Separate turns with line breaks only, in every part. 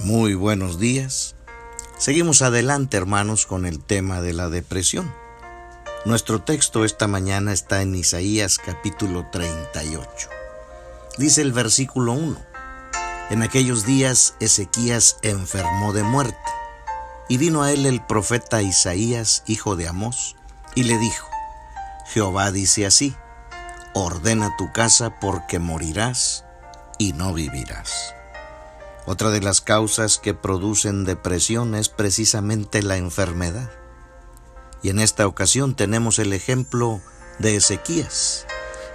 Muy buenos días. Seguimos adelante, hermanos, con el tema de la depresión. Nuestro texto esta mañana está en Isaías capítulo 38. Dice el versículo 1. En aquellos días Ezequías enfermó de muerte, y vino a él el profeta Isaías, hijo de Amós, y le dijo, Jehová dice así, ordena tu casa porque morirás y no vivirás. Otra de las causas que producen depresión es precisamente la enfermedad. Y en esta ocasión tenemos el ejemplo de Ezequías.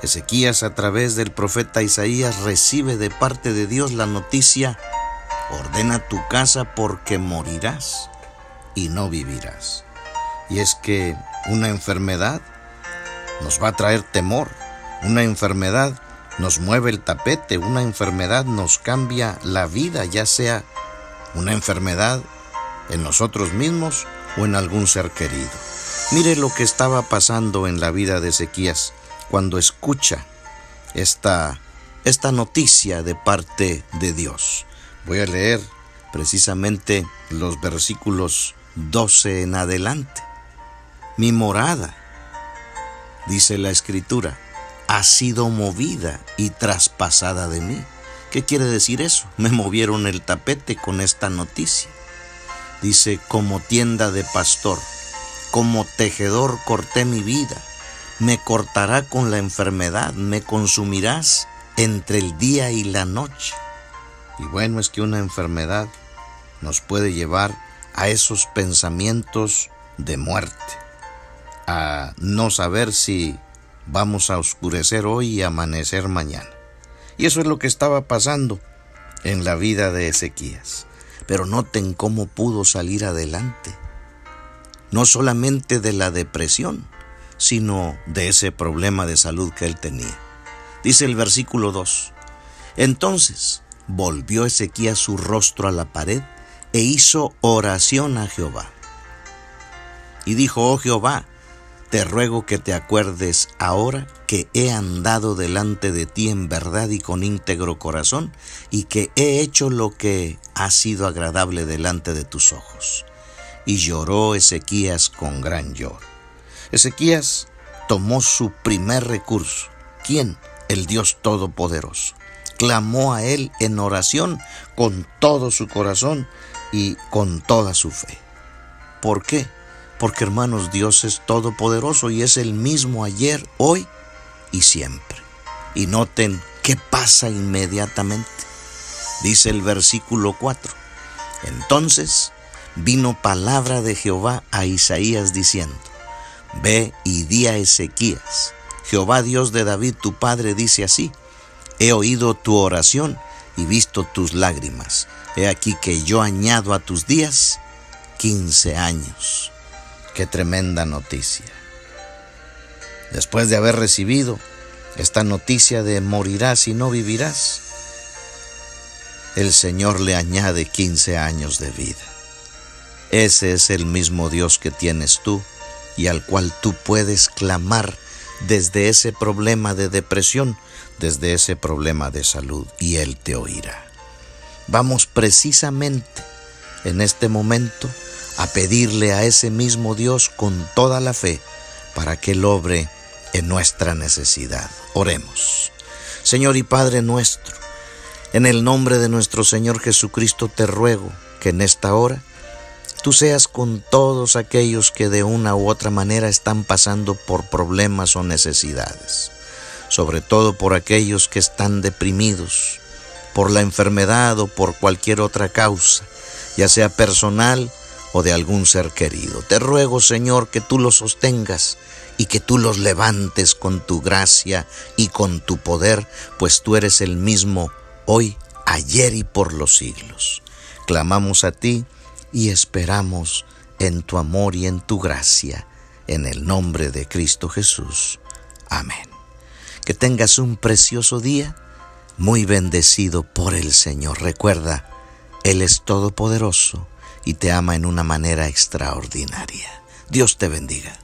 Ezequías a través del profeta Isaías recibe de parte de Dios la noticia, ordena tu casa porque morirás y no vivirás. Y es que una enfermedad nos va a traer temor, una enfermedad nos mueve el tapete, una enfermedad nos cambia la vida, ya sea una enfermedad en nosotros mismos o en algún ser querido. Mire lo que estaba pasando en la vida de Ezequías cuando escucha esta, esta noticia de parte de Dios. Voy a leer precisamente los versículos 12 en adelante. Mi morada, dice la escritura, ha sido movida y traspasada de mí. ¿Qué quiere decir eso? Me movieron el tapete con esta noticia. Dice, como tienda de pastor, como tejedor corté mi vida, me cortará con la enfermedad, me consumirás entre el día y la noche. Y bueno, es que una enfermedad nos puede llevar a esos pensamientos de muerte, a no saber si vamos a oscurecer hoy y amanecer mañana. Y eso es lo que estaba pasando en la vida de Ezequías. Pero noten cómo pudo salir adelante. No solamente de la depresión, sino de ese problema de salud que él tenía. Dice el versículo 2. Entonces volvió Ezequías su rostro a la pared e hizo oración a Jehová. Y dijo, oh Jehová, te ruego que te acuerdes ahora que he andado delante de ti en verdad y con íntegro corazón, y que he hecho lo que ha sido agradable delante de tus ojos. Y lloró Ezequías con gran lloro. Ezequías tomó su primer recurso. ¿Quién? El Dios Todopoderoso. Clamó a Él en oración con todo su corazón y con toda su fe. ¿Por qué? Porque hermanos, Dios es todopoderoso y es el mismo ayer, hoy y siempre. Y noten qué pasa inmediatamente. Dice el versículo 4. Entonces vino palabra de Jehová a Isaías diciendo, Ve y di a Ezequías, Jehová Dios de David tu padre dice así, He oído tu oración y visto tus lágrimas. He aquí que yo añado a tus días quince años. Qué tremenda noticia. Después de haber recibido esta noticia de morirás y no vivirás, el Señor le añade 15 años de vida. Ese es el mismo Dios que tienes tú y al cual tú puedes clamar desde ese problema de depresión, desde ese problema de salud, y Él te oirá. Vamos precisamente en este momento a pedirle a ese mismo Dios con toda la fe para que Él obre en nuestra necesidad. Oremos. Señor y Padre nuestro, en el nombre de nuestro Señor Jesucristo te ruego que en esta hora tú seas con todos aquellos que de una u otra manera están pasando por problemas o necesidades, sobre todo por aquellos que están deprimidos por la enfermedad o por cualquier otra causa, ya sea personal o de algún ser querido. Te ruego, Señor, que tú los sostengas y que tú los levantes con tu gracia y con tu poder, pues tú eres el mismo hoy, ayer y por los siglos. Clamamos a ti y esperamos en tu amor y en tu gracia, en el nombre de Cristo Jesús. Amén. Que tengas un precioso día, muy bendecido por el Señor. Recuerda, Él es todopoderoso y te ama en una manera extraordinaria. Dios te bendiga.